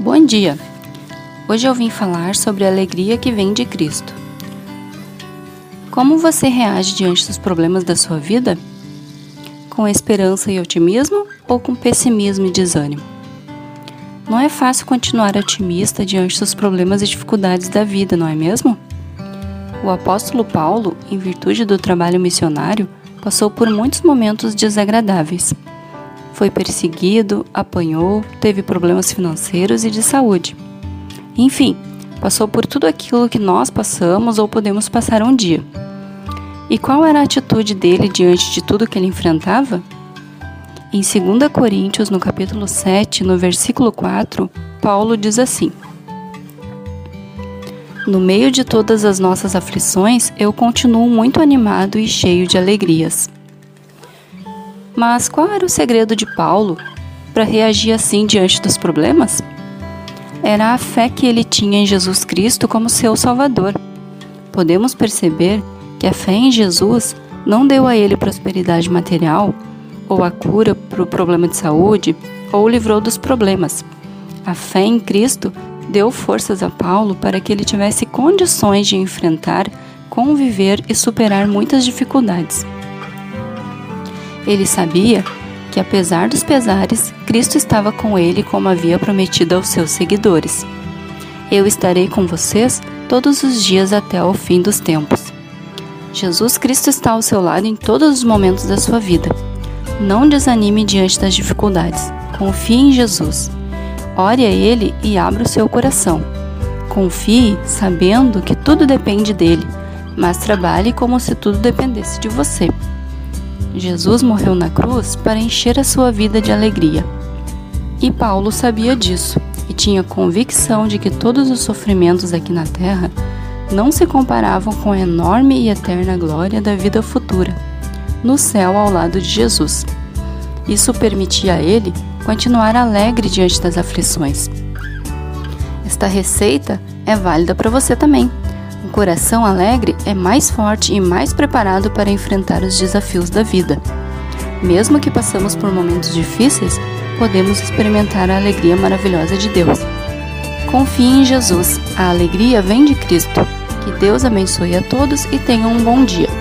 Bom dia! Hoje eu vim falar sobre a alegria que vem de Cristo. Como você reage diante dos problemas da sua vida? Com esperança e otimismo ou com pessimismo e desânimo? Não é fácil continuar otimista diante dos problemas e dificuldades da vida, não é mesmo? O apóstolo Paulo, em virtude do trabalho missionário, passou por muitos momentos desagradáveis. Foi perseguido, apanhou, teve problemas financeiros e de saúde. Enfim, passou por tudo aquilo que nós passamos ou podemos passar um dia. E qual era a atitude dele diante de tudo que ele enfrentava? Em 2 Coríntios, no capítulo 7, no versículo 4, Paulo diz assim: No meio de todas as nossas aflições, eu continuo muito animado e cheio de alegrias. Mas qual era o segredo de Paulo para reagir assim diante dos problemas? Era a fé que ele tinha em Jesus Cristo como seu Salvador. Podemos perceber que a fé em Jesus não deu a ele prosperidade material, ou a cura para o problema de saúde, ou o livrou dos problemas. A fé em Cristo deu forças a Paulo para que ele tivesse condições de enfrentar, conviver e superar muitas dificuldades. Ele sabia que, apesar dos pesares, Cristo estava com ele como havia prometido aos seus seguidores. Eu estarei com vocês todos os dias até o fim dos tempos. Jesus Cristo está ao seu lado em todos os momentos da sua vida. Não desanime diante das dificuldades. Confie em Jesus. Ore a Ele e abra o seu coração. Confie sabendo que tudo depende dele, mas trabalhe como se tudo dependesse de você. Jesus morreu na cruz para encher a sua vida de alegria. E Paulo sabia disso e tinha convicção de que todos os sofrimentos aqui na terra não se comparavam com a enorme e eterna glória da vida futura, no céu ao lado de Jesus. Isso permitia a ele continuar alegre diante das aflições. Esta receita é válida para você também. Um coração alegre é mais forte e mais preparado para enfrentar os desafios da vida. Mesmo que passamos por momentos difíceis, podemos experimentar a alegria maravilhosa de Deus. Confie em Jesus, a alegria vem de Cristo. Que Deus abençoe a todos e tenham um bom dia.